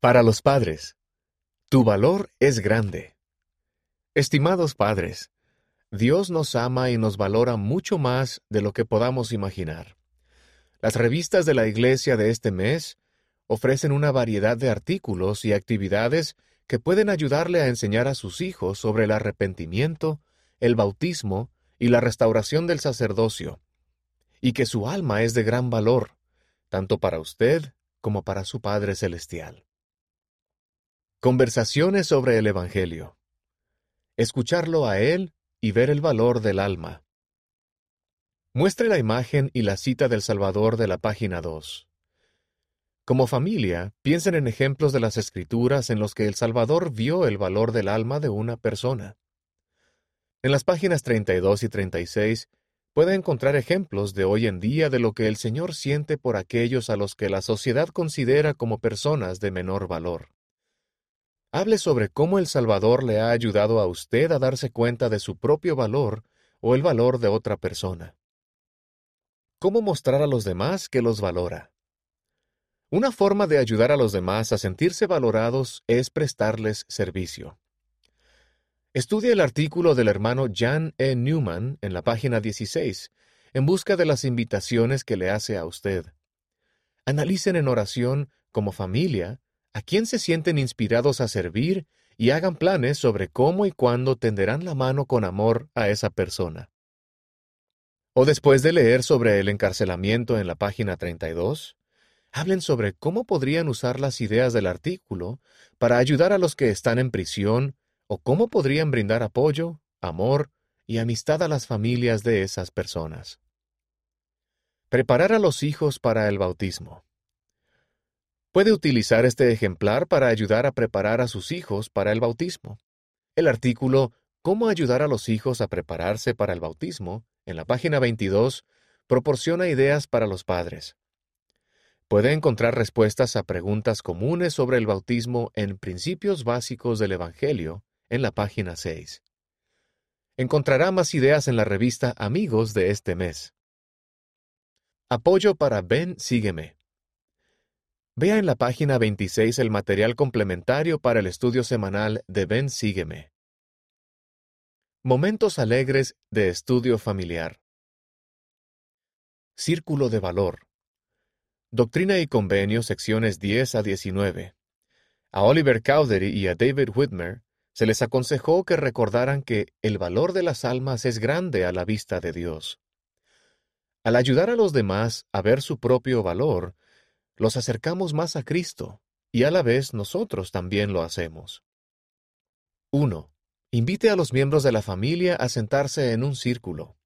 Para los padres, tu valor es grande. Estimados padres, Dios nos ama y nos valora mucho más de lo que podamos imaginar. Las revistas de la Iglesia de este mes ofrecen una variedad de artículos y actividades que pueden ayudarle a enseñar a sus hijos sobre el arrepentimiento, el bautismo y la restauración del sacerdocio, y que su alma es de gran valor, tanto para usted como para su Padre Celestial. Conversaciones sobre el Evangelio. Escucharlo a Él y ver el valor del alma. Muestre la imagen y la cita del Salvador de la página 2. Como familia, piensen en ejemplos de las Escrituras en los que el Salvador vio el valor del alma de una persona. En las páginas 32 y 36 puede encontrar ejemplos de hoy en día de lo que el Señor siente por aquellos a los que la sociedad considera como personas de menor valor. Hable sobre cómo el Salvador le ha ayudado a usted a darse cuenta de su propio valor o el valor de otra persona. ¿Cómo mostrar a los demás que los valora? Una forma de ayudar a los demás a sentirse valorados es prestarles servicio. Estudie el artículo del hermano Jan E. Newman en la página 16, en busca de las invitaciones que le hace a usted. Analicen en oración, como familia, a quién se sienten inspirados a servir y hagan planes sobre cómo y cuándo tenderán la mano con amor a esa persona. O después de leer sobre el encarcelamiento en la página 32, hablen sobre cómo podrían usar las ideas del artículo para ayudar a los que están en prisión o cómo podrían brindar apoyo, amor y amistad a las familias de esas personas. Preparar a los hijos para el bautismo. Puede utilizar este ejemplar para ayudar a preparar a sus hijos para el bautismo. El artículo Cómo ayudar a los hijos a prepararse para el bautismo, en la página 22, proporciona ideas para los padres. Puede encontrar respuestas a preguntas comunes sobre el bautismo en Principios Básicos del Evangelio, en la página 6. Encontrará más ideas en la revista Amigos de este mes. Apoyo para Ven Sígueme. Vea en la página 26 el material complementario para el estudio semanal de Ven Sígueme. Momentos alegres de estudio familiar. Círculo de valor. Doctrina y Convenio, secciones 10 a 19. A Oliver Cowdery y a David Whitmer se les aconsejó que recordaran que el valor de las almas es grande a la vista de Dios. Al ayudar a los demás a ver su propio valor, los acercamos más a Cristo, y a la vez nosotros también lo hacemos. 1. Invite a los miembros de la familia a sentarse en un círculo.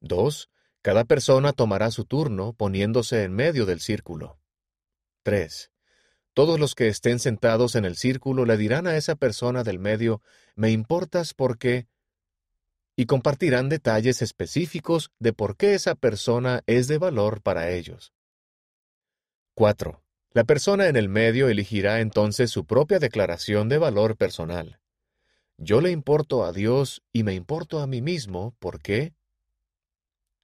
2. Cada persona tomará su turno poniéndose en medio del círculo. 3. Todos los que estén sentados en el círculo le dirán a esa persona del medio, me importas porque... y compartirán detalles específicos de por qué esa persona es de valor para ellos. 4. La persona en el medio elegirá entonces su propia declaración de valor personal. Yo le importo a Dios y me importo a mí mismo, ¿por qué?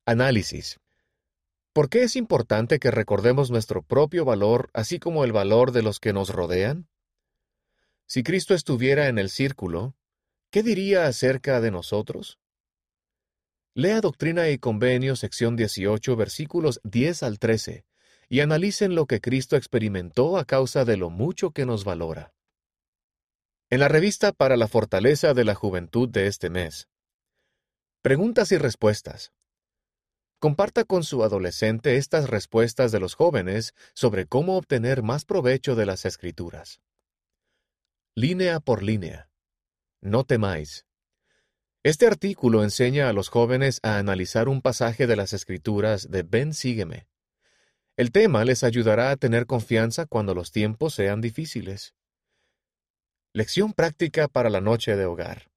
Análisis. ¿Por qué es importante que recordemos nuestro propio valor, así como el valor de los que nos rodean? Si Cristo estuviera en el círculo, ¿qué diría acerca de nosotros? Lea Doctrina y Convenio, sección 18, versículos 10 al 13, y analicen lo que Cristo experimentó a causa de lo mucho que nos valora. En la revista para la fortaleza de la juventud de este mes. Preguntas y respuestas. Comparta con su adolescente estas respuestas de los jóvenes sobre cómo obtener más provecho de las escrituras. Línea por línea. No temáis. Este artículo enseña a los jóvenes a analizar un pasaje de las escrituras de Ven sígueme. El tema les ayudará a tener confianza cuando los tiempos sean difíciles. Lección práctica para la noche de hogar.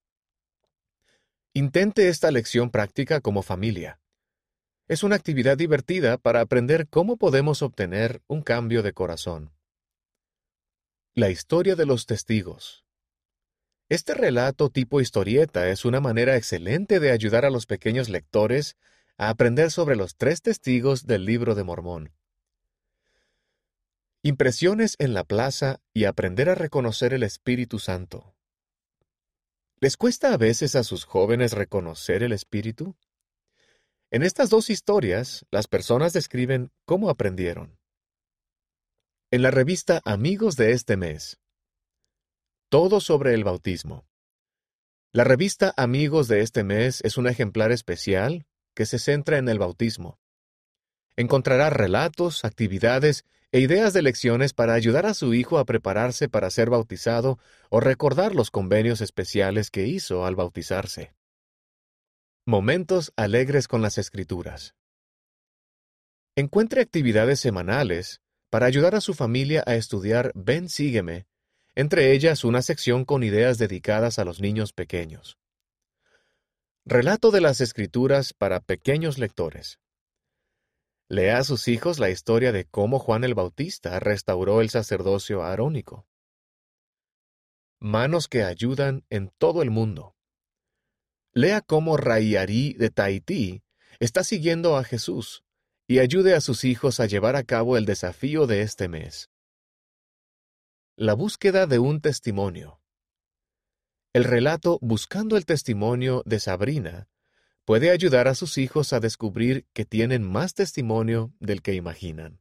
Intente esta lección práctica como familia. Es una actividad divertida para aprender cómo podemos obtener un cambio de corazón. La historia de los testigos. Este relato tipo historieta es una manera excelente de ayudar a los pequeños lectores a aprender sobre los tres testigos del libro de Mormón. Impresiones en la plaza y aprender a reconocer el Espíritu Santo. ¿Les cuesta a veces a sus jóvenes reconocer el Espíritu? En estas dos historias, las personas describen cómo aprendieron. En la revista Amigos de este mes. Todo sobre el bautismo. La revista Amigos de este mes es un ejemplar especial que se centra en el bautismo. Encontrará relatos, actividades e ideas de lecciones para ayudar a su hijo a prepararse para ser bautizado o recordar los convenios especiales que hizo al bautizarse. Momentos alegres con las escrituras. Encuentre actividades semanales para ayudar a su familia a estudiar Ven Sígueme, entre ellas una sección con ideas dedicadas a los niños pequeños. Relato de las escrituras para pequeños lectores. Lea a sus hijos la historia de cómo Juan el Bautista restauró el sacerdocio arónico. Manos que ayudan en todo el mundo. Lea cómo Raiari de Tahití está siguiendo a Jesús y ayude a sus hijos a llevar a cabo el desafío de este mes. La búsqueda de un testimonio. El relato Buscando el testimonio de Sabrina puede ayudar a sus hijos a descubrir que tienen más testimonio del que imaginan.